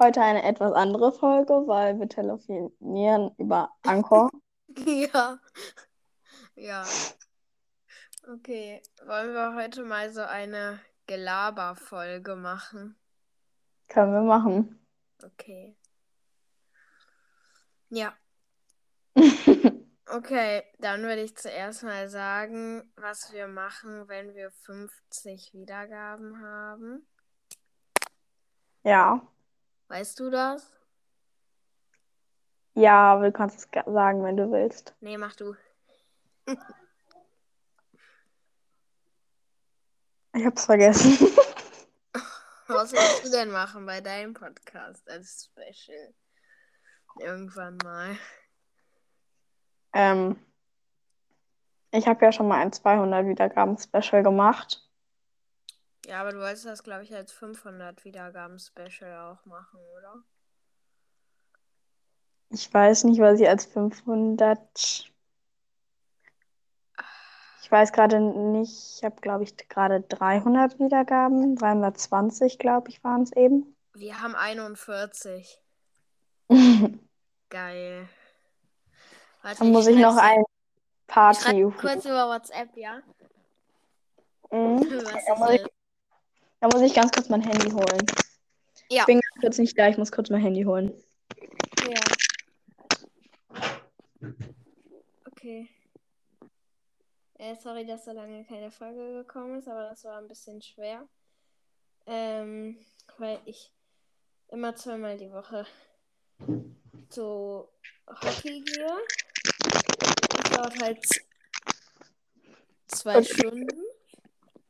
Heute eine etwas andere Folge, weil wir telefonieren über Anchor. Ja. Ja. Okay. Wollen wir heute mal so eine Gelaber-Folge machen? Können wir machen. Okay. Ja. Okay, dann würde ich zuerst mal sagen, was wir machen, wenn wir 50 Wiedergaben haben. ja. Weißt du das? Ja, aber du kannst es sagen, wenn du willst. Nee, mach du. Ich hab's vergessen. Was willst du denn machen bei deinem Podcast als Special? Irgendwann mal. ähm, ich habe ja schon mal ein 200 Wiedergaben-Special gemacht. Ja, aber du wolltest das, glaube ich, als 500 Wiedergaben-Special auch machen, oder? Ich weiß nicht, was ich als 500. Ich weiß gerade nicht. Ich habe, glaube ich, gerade 300 Wiedergaben. 320, glaube ich, waren es eben. Wir haben 41. Dann Geil. Warte, muss ich noch schreib's- ein Ich Party. schreib kurz über WhatsApp, ja? Mhm. Was ist ich? Da muss ich ganz kurz mein Handy holen. Ja. Ich bin ganz kurz nicht da. Ich muss kurz mein Handy holen. Ja. Okay. Äh, sorry, dass so lange keine Folge gekommen ist, aber das war ein bisschen schwer. Ähm, weil ich immer zweimal die Woche zu Hockey gehe. Das dauert halt zwei Okay. Stunden.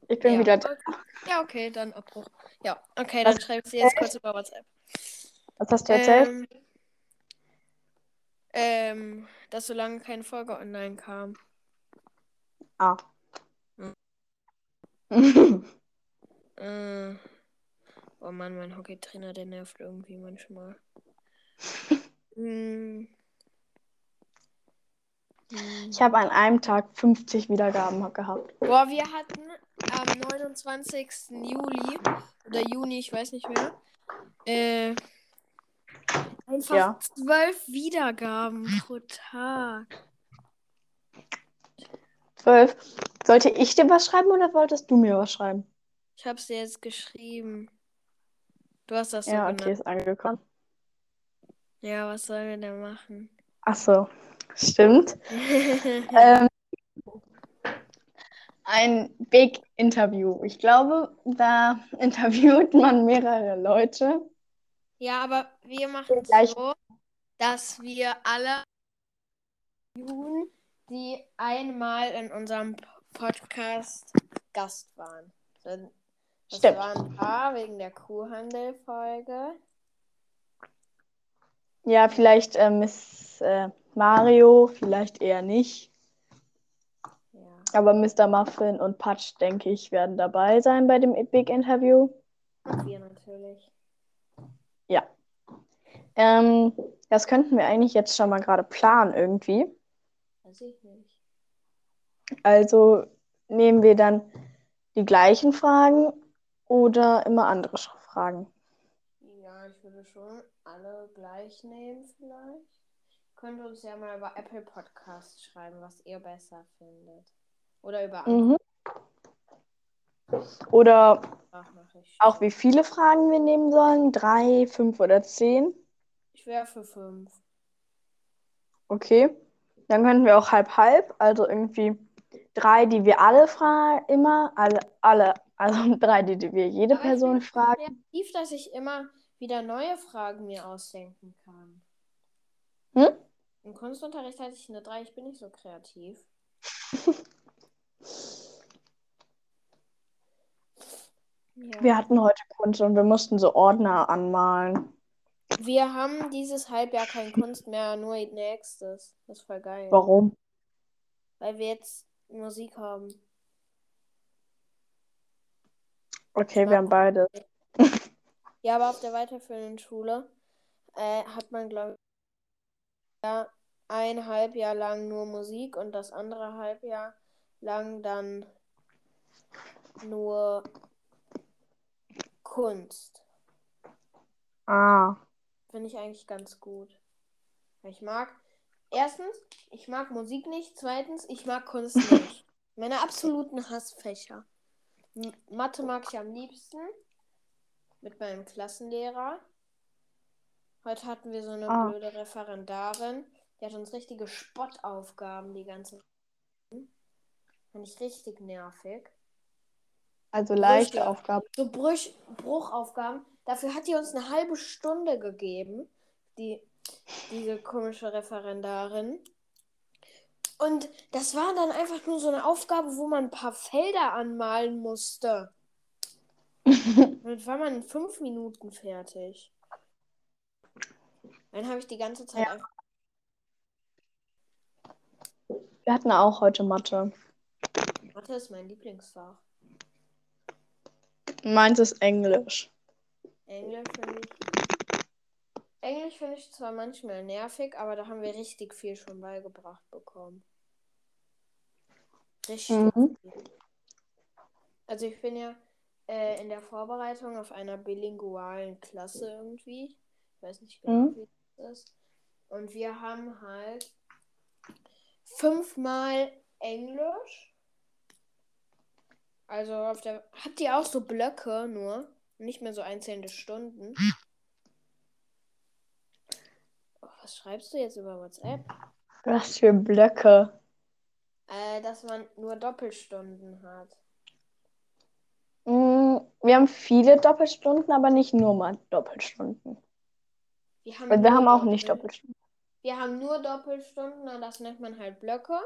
Ich bin ja. wieder da. okay. Ja, okay, dann Abbruch. Ja, okay, dann Was- schreibst du jetzt kurz über WhatsApp. Was hast du erzählt? Ähm, ähm, dass so lange keine Folge online kam. Ah. Hm. Äh, oh Mann, mein Hockeytrainer, der nervt irgendwie manchmal. hm. Ich habe an einem Tag 50 Wiedergaben gehabt. Boah, wir hatten am 29. Juli oder Juni, ich weiß nicht mehr, äh, einfach Ja. zwölf Wiedergaben pro Tag. 12. Sollte ich dir was schreiben oder wolltest du mir was schreiben? Ich hab's dir jetzt geschrieben. Du hast das so Ja, okay, genannt. ist angekommen. Ja, was sollen wir denn machen? Ach so, stimmt. Ähm, ein Big Interview. Ich glaube, da interviewt man mehrere Leute. Ja, aber wir machen es so, dass wir alle interviewen, die einmal in unserem Podcast Gast waren. Das Stimmt. waren ein paar wegen der Kuhhandel-Folge. Ja, vielleicht äh, Miss äh, Mario, vielleicht eher nicht. Ja. Aber Mr. Muffin und Patch, denke ich, werden dabei sein bei dem Big Interview. Und wir natürlich. Ja. Ähm, das könnten wir eigentlich jetzt schon mal gerade planen irgendwie. Weiß ich nicht. Also nehmen wir dann die gleichen Fragen oder immer andere Fragen? Ja, ich würde schon alle gleich nehmen vielleicht. Könnt uns ja mal über Apple Podcast schreiben, was ihr besser findet. Oder über Mhm. Oder auch wie viele Fragen wir nehmen sollen? Drei, fünf oder zehn? Ich wäre für fünf. Okay. Dann könnten wir auch halb halb, also irgendwie drei, die wir alle fragen, immer, alle, alle, also drei, die, die wir jede Aber ich Person bin fragen. kreativ, dass ich immer wieder neue Fragen mir ausdenken kann. Hm? Im Kunstunterricht hatte ich eine 3, ich bin nicht so kreativ. Ja. Wir hatten heute Kunst und wir mussten so Ordner anmalen. Wir haben dieses Halbjahr kein Kunst mehr, nur nächstes. Das ist voll geil. Warum? Weil wir jetzt Musik haben. Okay, wir haben beide. Ja, aber auf der weiterführenden Schule äh, hat man, glaube ich, ja, ein Halbjahr lang nur Musik und das andere Halbjahr lang dann nur Kunst. Ah. Finde ich eigentlich ganz gut. Ich mag, erstens, ich mag Musik nicht. Zweitens, ich mag Kunst nicht. Meine absoluten Hassfächer. M Mathe mag ich am liebsten. Mit meinem Klassenlehrer. Heute hatten wir so eine Ah. blöde Referendarin. Die hat uns richtige Spottaufgaben die ganze Fand ich richtig nervig. Also leichte Brüche. Aufgabe. So Bruch, Bruchaufgaben. Dafür hat die uns eine halbe Stunde gegeben. Die, diese komische Referendarin. Und das war dann einfach nur so eine Aufgabe, wo man ein paar Felder anmalen musste. Damit war man in fünf Minuten fertig. Dann habe ich die ganze Zeit Ja. einfach. Wir hatten auch heute Mathe. Mathe ist mein Lieblingsfach. Meins ist Englisch. Englisch finde ich. Englisch finde ich zwar manchmal nervig, aber da haben wir richtig viel schon beigebracht bekommen. Richtig Mhm. viel. Also ich bin ja äh, in der Vorbereitung auf einer bilingualen Klasse irgendwie. Ich weiß nicht genau, Mhm. wie das ist. Und wir haben halt fünfmal Englisch. Also auf der. Habt ihr auch so Blöcke nur? Nicht mehr so einzelne Stunden? Oh, was schreibst du jetzt über WhatsApp? Was für Blöcke. Äh, dass man nur Doppelstunden hat. Mm, Wir haben viele Doppelstunden, aber nicht nur mal Doppelstunden. Wir haben, wir haben auch nicht Doppel- Doppelstunden. Wir haben nur Doppelstunden und das nennt man halt Blöcke.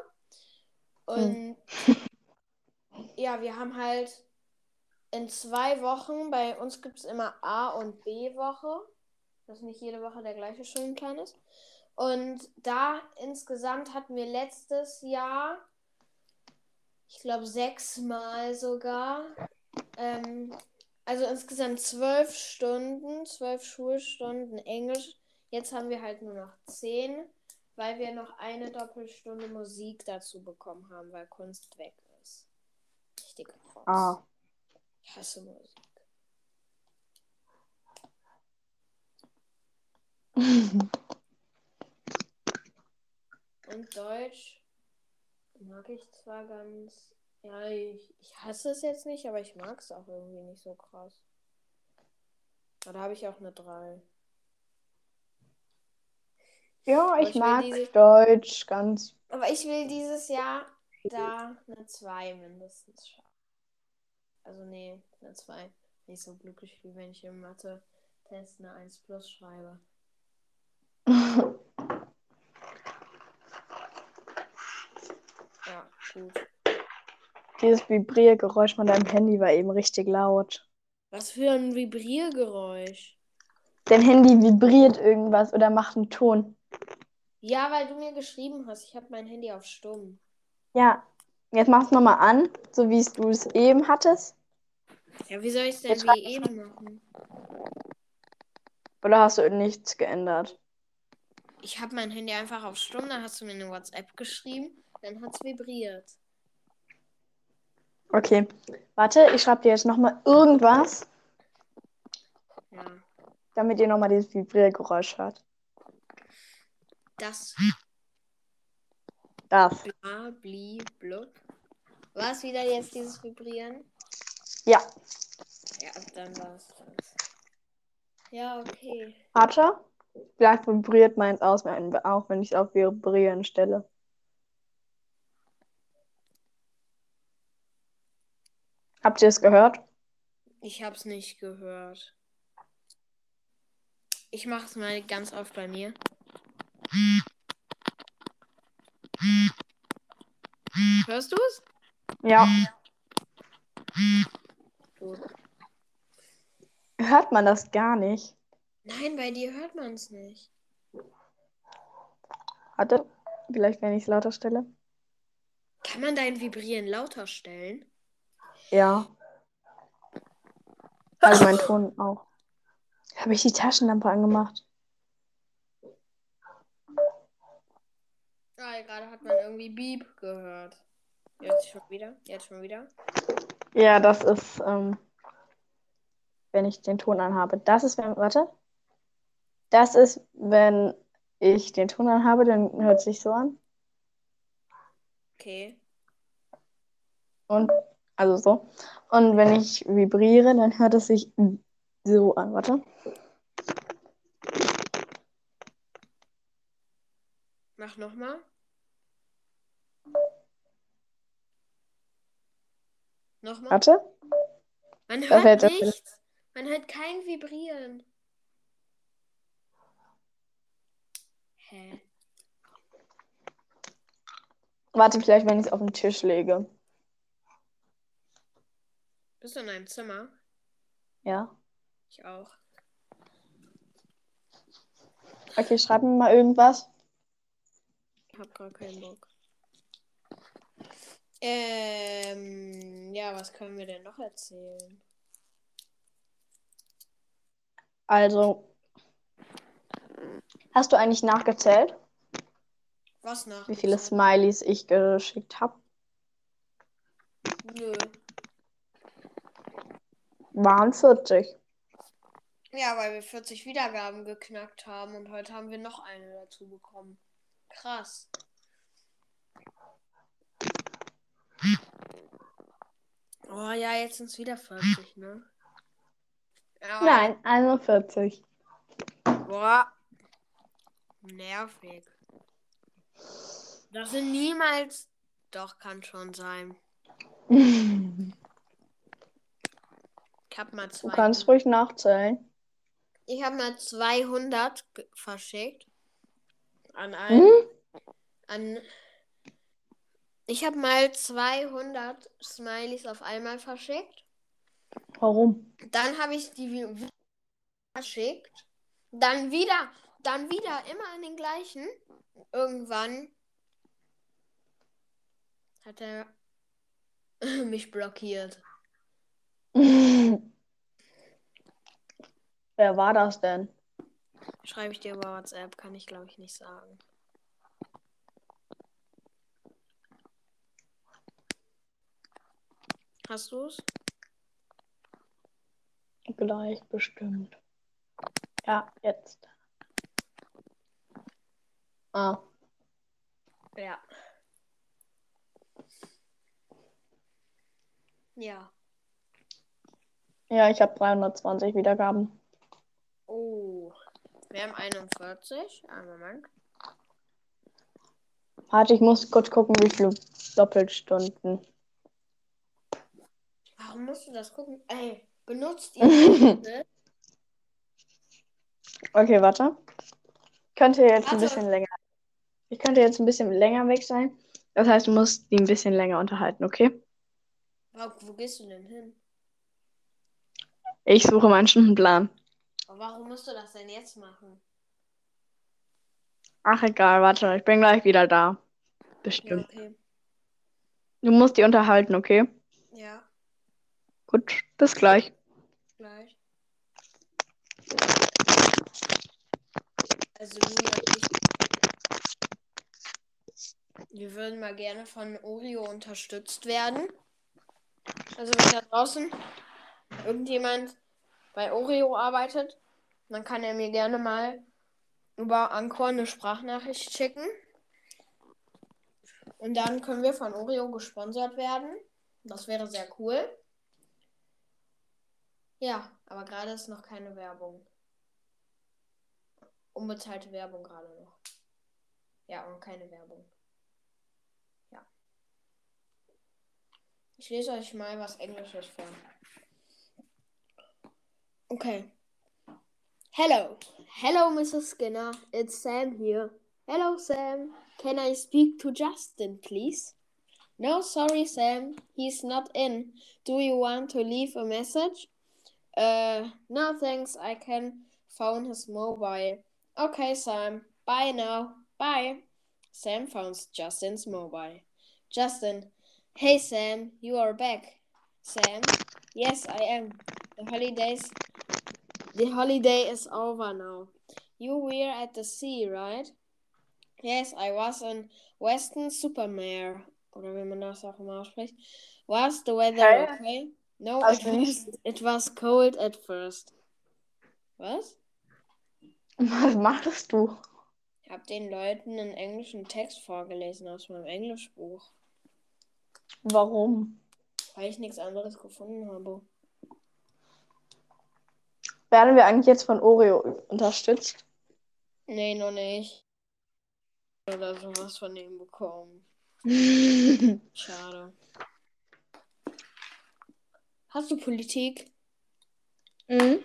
Hm. Und ja, wir haben halt in zwei Wochen, bei uns gibt es immer A- und B-Woche, dass nicht jede Woche der gleiche Stundenplan ist. Und da insgesamt hatten wir letztes Jahr, ich glaube sechsmal sogar, ähm, also insgesamt zwölf Stunden, zwölf Schulstunden Englisch. Jetzt haben wir halt nur noch zehn, weil wir noch eine Doppelstunde Musik dazu bekommen haben, weil Kunst weg ist. Richtig. Ah. Ich hasse Musik. Und Deutsch mag ich zwar ganz. Ja, ich, ich hasse es jetzt nicht, aber ich mag es auch irgendwie nicht so krass. Aber da habe ich auch eine 3. Ja, ich ich mag diese- Deutsch ganz. Aber ich will dieses Jahr da eine 2 mindestens schaffen. Also nee, eine 2. Nicht so glücklich, wie wenn ich im Mathe-Test eine 1 plus schreibe. Ja, gut. Dieses Vibriergeräusch von deinem Handy war eben richtig laut. Was für ein Vibriergeräusch. Dein Handy vibriert irgendwas oder macht einen Ton. Ja, weil du mir geschrieben hast, ich habe mein Handy auf stumm. Ja, jetzt mach's nochmal an, so wie es du es eben hattest. Ja, wie soll ich es denn Jetzt wie eben machen? Oder hast du nichts geändert? Ich habe mein Handy einfach auf stumm, dann hast du mir eine WhatsApp geschrieben, dann hat es vibriert. Okay, warte, ich schreibe dir jetzt nochmal irgendwas, Ja. damit ihr nochmal dieses Vibriergeräusch hört. Das Das. bla bli blub. War es wieder jetzt dieses Vibrieren? Ja, Ja, dann war es das. Ja, okay. warte. Vielleicht vibriert meins aus, auch wenn ich es auf Vibrieren stelle. Habt ihr es gehört? Ich hab's nicht gehört. Ich mach's mal ganz oft bei mir. Hörst du's? Ja. Gut. Hört man das gar nicht? Nein, bei dir hört man's nicht. Warte, vielleicht wenn ich es lauter stelle. Kann man dein Vibrieren lauter stellen? Ja. Also mein Ton auch. Habe ich die Taschenlampe angemacht? Ah, gerade hat man irgendwie Beep gehört. Jetzt schon wieder? Jetzt schon wieder? Ja, das ist, ähm, wenn ich den Ton anhabe. Das ist, wenn, warte. Das ist, wenn ich den Ton anhabe, dann hört es sich so an. Okay. Und also so. Und wenn ich vibriere, dann hört es sich so an. Warte. Mach nochmal. Nochmal. Warte. Man Das hört nichts. Man hört kein Vibrieren. Hä? Warte, vielleicht, wenn ich es auf den Tisch lege. Bist du in einem Zimmer? Ja. Ich auch. Okay, schreib mir mal irgendwas. Ich hab gar keinen Bock. Ähm, ja, was können wir denn noch erzählen? Also. Hast du eigentlich nachgezählt, Was nach? wie viele Smileys ich geschickt habe? Nö. Waren 40. Ja, weil wir 40 Wiedergaben geknackt haben und heute haben wir noch eine dazu bekommen. Krass. Oh ja, jetzt sind es wieder 40, ne? Aber- Nein, 41. Boah. Nervig. Das sind niemals. Doch, kann schon sein. Du Ich hab mal zwei. kannst ruhig nachzählen. Ich habe mal 200 ge- verschickt. An einen. Hm? An. Ich habe mal 200 Smileys auf einmal verschickt. Warum? Dann habe ich die verschickt. Dann wieder. Dann wieder. Immer an den gleichen. Irgendwann hat er mich blockiert. Wer war das denn? Schreibe ich dir über WhatsApp, kann ich glaube ich nicht sagen. Hast du es? Gleich bestimmt. Ja, jetzt. Ah, Ja. Ja. ja, ich habe 320 Wiedergaben. Oh. Wir haben 41. Einen Moment. Warte, ich muss kurz gucken, wie viele Doppelstunden. Warum musst du das gucken? Ey, benutzt ihr Hilfe? Okay, warte. Könnte jetzt ein Warte. bisschen länger. Ich könnte jetzt ein bisschen länger weg sein. Das heißt, du musst die ein bisschen länger unterhalten, okay? Wo, wo gehst du denn hin? Ich suche meinen Stundenplan. Aber warum musst du das denn jetzt machen? Ach, egal, warte, ich bin gleich wieder da. Ja, Bestimmt. okay. Du musst die unterhalten, okay? Ja, Gut, bis gleich. gleich. Also ich. Wir würden mal gerne von Oreo unterstützt werden. Also wenn da draußen irgendjemand bei Oreo arbeitet, dann kann er mir gerne mal über Anchor eine Sprachnachricht schicken. Und dann können wir von Oreo gesponsert werden. Das wäre sehr cool. Ja, aber gerade ist noch keine Werbung. Unbezahlte Werbung gerade noch. Ja, und keine Werbung. Ja. Ich lese euch mal was Englisches vor. Okay. Hello. Hello, Mrs. Skinner. It's Sam here. Hello, Sam. Can I speak to Justin, please? No, sorry, Sam. He's not in. Do you want to leave a message? Uh, no thanks. I can phone his mobile. Okay, Sam. Bye now. Bye. Sam phones Justin's mobile. Justin. Hey, Sam. You are back. Sam. Yes, I am. The holidays. The holiday is over now. You were at the sea, right? Yes, I was in Weston Supermare. Oder wie man das auch immer ausspricht. Was the weather okay? No, it was, it was cold at first. Was? Was machst du? Ich habe den Leuten einen englischen Text vorgelesen aus meinem Englischbuch, Warum? weil ich nichts anderes gefunden habe. Werden wir eigentlich jetzt von Oreo unterstützt? Nee, noch nicht. Oder sowas von ihm bekommen. Schade. Hast du Politik? Mhm.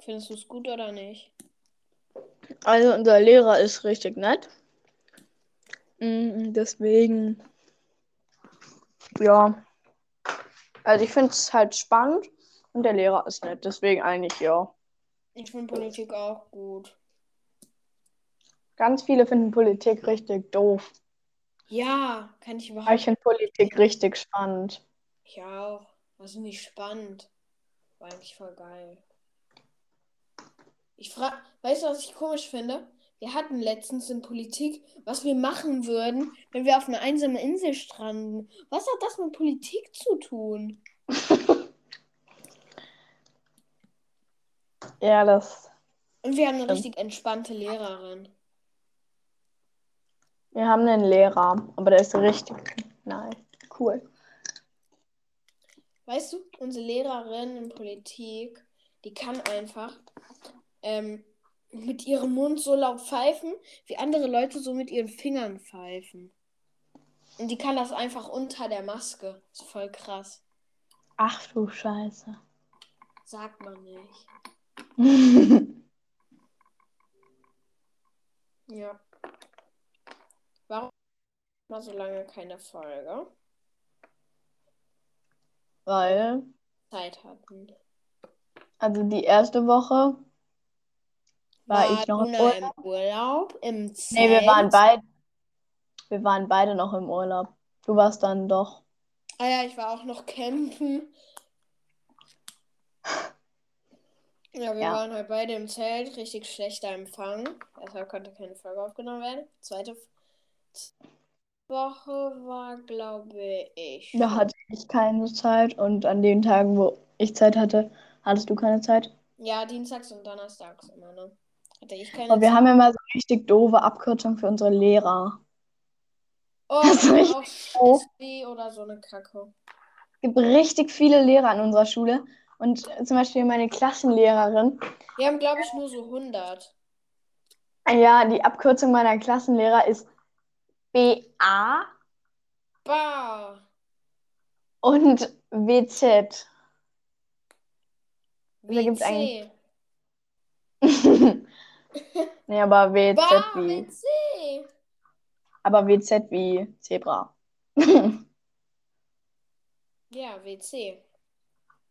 Findest du es gut oder nicht? Also unser Lehrer ist richtig nett. Mhm, Deswegen, ja. Also ich finde es halt spannend und der Lehrer ist nett. Deswegen eigentlich ja. Ich finde Politik auch gut. Ganz viele finden Politik richtig doof. Ja, kann ich Aber überhaupt ich finde Politik richtig spannend. Ich auch. Ist nicht spannend. War eigentlich voll geil. Ich frage, weißt du, was ich komisch finde? Wir hatten letztens in Politik, was wir machen würden, wenn wir auf einer einsamen Insel stranden. Was hat das mit Politik zu tun? Ja, das. Und wir haben eine richtig entspannte Lehrerin. Wir haben einen Lehrer, aber der ist richtig nice. Cool. Weißt du, unsere Lehrerin in Politik, die kann einfach ähm, mit ihrem Mund so laut pfeifen, wie andere Leute so mit ihren Fingern pfeifen. Und die kann das einfach unter der Maske. Ist voll krass. Ach du Scheiße. Sagt man nicht. Ja. Warum war so lange keine Folge? Weil, Zeit hatten. also die erste Woche war ich noch im Urlaub. im Urlaub? Im Zelt? Nee, wir waren beide. Wir waren beide noch im Urlaub. Du warst dann doch. Ah ja, ich war auch noch campen. Ja, wir Ja. waren halt beide im Zelt, richtig schlechter Empfang. Deshalb konnte keine Folge aufgenommen werden. Zweite Woche war, glaube ich. Da hatte ich keine Zeit und an den Tagen, wo ich Zeit hatte, hattest du keine Zeit. Ja, dienstags und donnerstags immer, ne? Hatte ich keine Aber wir Zeit. haben ja immer so richtig doofe Abkürzungen für unsere Lehrer. Oh, Das ist richtig auch doof. Oder so eine Kacke. Es gibt richtig viele Lehrer an unserer Schule. Und zum Beispiel meine Klassenlehrerin, Wir haben, glaube ich, nur so 100. ja, die Abkürzung meiner Klassenlehrer ist BA Bah! und WZ. Da gibt's WC. eigentlich- nee, aber WZ Bah, wie. WC. Aber WZ wie Zebra. Ja, WC.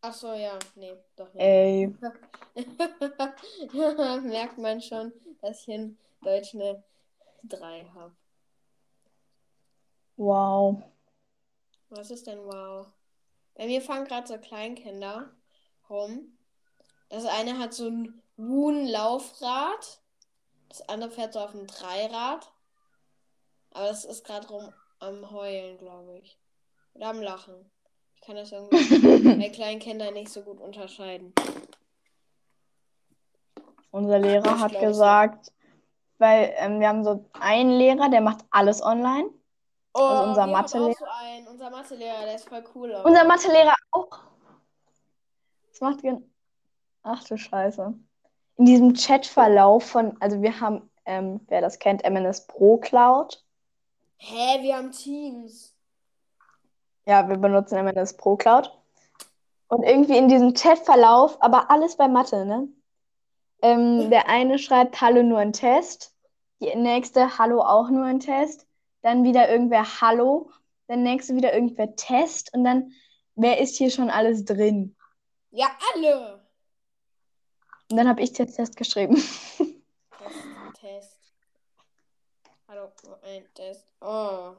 Ach so, ja, nee, doch nicht. Ey, Merkt man schon, dass ich in Deutsch eine 3 habe. Wow. Was ist denn wow? Bei mir fahren gerade so Kleinkinder rum. Das eine hat so ein Woon-Laufrad. Das andere fährt so auf einem Dreirad. Aber das ist gerade rum am Heulen, glaube ich. Oder am Lachen. Ich kann das irgendwie bei kleinen Kindern nicht so gut unterscheiden. Unser Lehrer Das hat ich gesagt, weil ähm, wir haben so einen Lehrer, der macht alles online. Oh, Also unser Mathelehrer. auch so einen. Unser Mathelehrer, der ist voll cool. aber- Unser Mathelehrer auch. Das macht gen Ach du Scheiße. In diesem Chatverlauf von, also wir haben, ähm, wer das kennt, MNS Pro Cloud. Hä, wir haben Teams. Ja, wir benutzen MNS Pro Cloud. Und irgendwie in diesem Chatverlauf, aber alles bei Mathe, ne? Ähm, der eine schreibt Hallo nur ein Test. Die nächste Hallo auch nur ein Test. Dann wieder irgendwer Hallo. Der nächste wieder irgendwer Test. Und dann, wer ist hier schon alles drin? Ja, alle. Und dann habe ich jetzt Test geschrieben. Test, Test. Hallo, ein Test. Oh.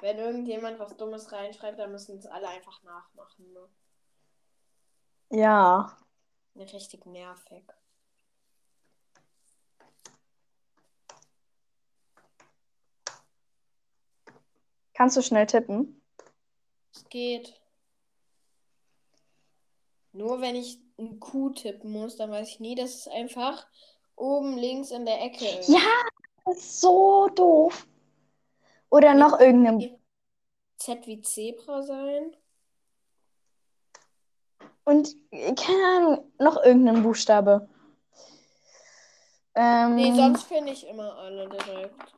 Wenn irgendjemand was Dummes reinschreibt, dann müssen es alle einfach nachmachen. Ne? Ja. Richtig nervig. Kannst du schnell tippen? Es geht. Nur wenn ich ein Q tippen muss, dann weiß ich nie, dass es einfach oben links in der Ecke ist. Ja, das ist so doof. Oder noch irgendein. Z wie Zebra sein. Und keine Ahnung, noch irgendein Buchstabe. Ähm, Nee, sonst finde ich immer alle direkt.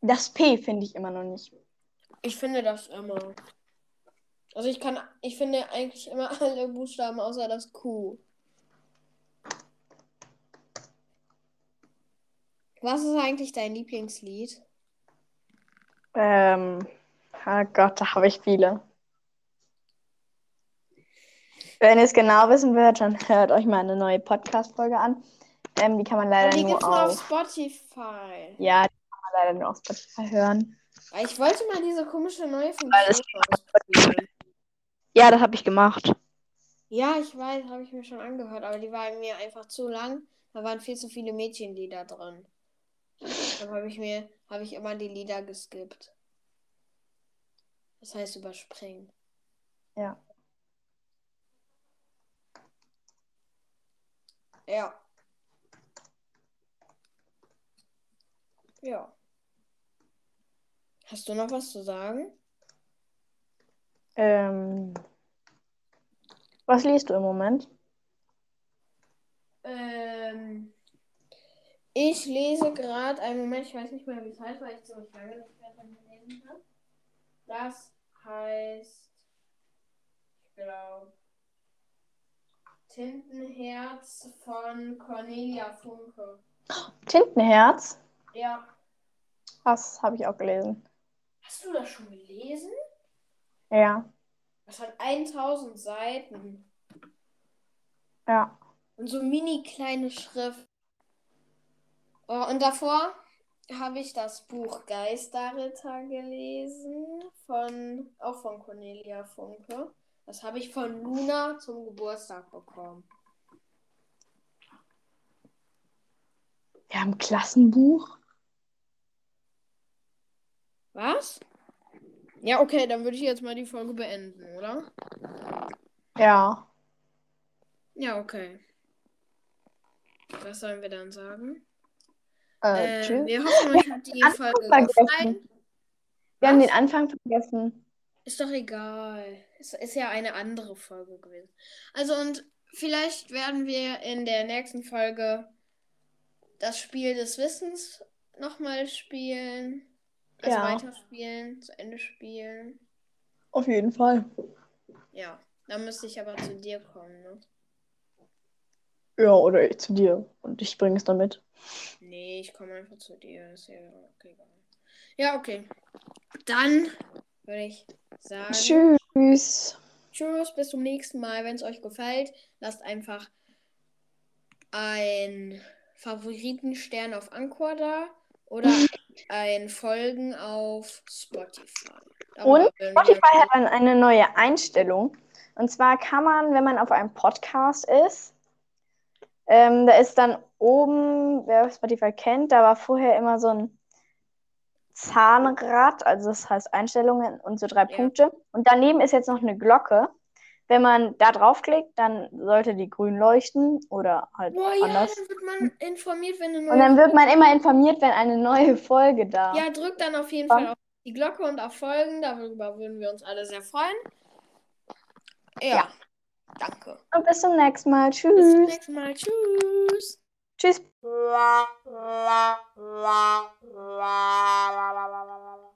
Das P finde ich immer noch nicht. Ich finde das immer. Also ich kann, ich finde eigentlich immer alle Buchstaben außer das Q. Was ist eigentlich dein Lieblingslied? Ähm, oh Gott, da habe ich viele. Wenn ihr es genau wissen wollt, dann hört euch mal eine neue Podcast-Folge an. Ähm, die kann man leider die nur gibt's nur auf auf. Spotify. Ja, die leider nur auf Spotify hören. Ich wollte mal diese komische neue Funktion ausprobieren. Ja, das habe ich gemacht. Ja, ich weiß, habe ich mir schon angehört, aber die war mir einfach zu lang. Da waren viel zu viele Mädchenlieder drin. Dann habe ich mir, habe ich immer die Lieder geskippt. Das heißt überspringen. Ja. Ja. Ja. Hast du noch was zu sagen? Ähm, was liest du im Moment? Ähm, ich lese gerade einen Moment, ich weiß nicht mehr, wie es heißt, weil ich ziemlich lange nicht mehr dran gelesen habe. Das heißt, ich glaube, Tintenherz von Cornelia Funke. Tintenherz. Ja. Das habe ich auch gelesen. Hast du das schon gelesen? Ja. Das hat 1000 Seiten. Ja. Und so mini kleine Schrift. Oh, und davor habe ich das Buch Geisterritter gelesen. Von, auch von Cornelia Funke. Das habe ich von Luna zum Geburtstag bekommen. Wir haben ein Klassenbuch. Was? Ja, okay, dann würde ich jetzt mal die Folge beenden, oder? Ja. Ja, okay. Was sollen wir dann sagen? Äh, Äh, wir hoffen, euch hat die Folge gefallen. Wir haben Was? den Anfang vergessen. Ist doch egal. Es ist ja eine andere Folge gewesen. Also und vielleicht werden wir in der nächsten Folge das Spiel des Wissens nochmal spielen. Also Ja. weiterspielen, zu Ende spielen. Auf jeden Fall. Ja, dann müsste ich aber zu dir kommen, ne? Ja, oder ich zu dir. Und ich bringe es dann mit. Nee, ich komme einfach zu dir. Ist ja okay. Ja, okay. Dann würde ich sagen. Tschüss. Tschüss, bis zum nächsten Mal. Wenn es euch gefällt, lasst einfach ein Favoritenstern auf Anchor da oder ein Folgen auf Spotify. Darüber Und Spotify hat dann eine neue Einstellung. Und zwar kann man, wenn man auf einem Podcast ist, ähm, da ist dann oben, wer Spotify kennt, da war vorher immer so ein Zahnrad, also das heißt Einstellungen und so drei Ja. Punkte. Und daneben ist jetzt noch eine Glocke. Wenn man da draufklickt, dann sollte die grün leuchten oder halt Boah, ja, anders. dann wird man informiert, wenn eine neue Und dann wird man immer informiert, wenn eine neue Folge da Ja, drückt dann auf jeden Ja. Fall auf die Glocke und auf Folgen. Darüber würden wir uns alle sehr freuen. Ja. Ja. Danke. Und bis zum nächsten Mal. Bis zum Tschüss. nächsten Mal. Tschüss. Tschüss.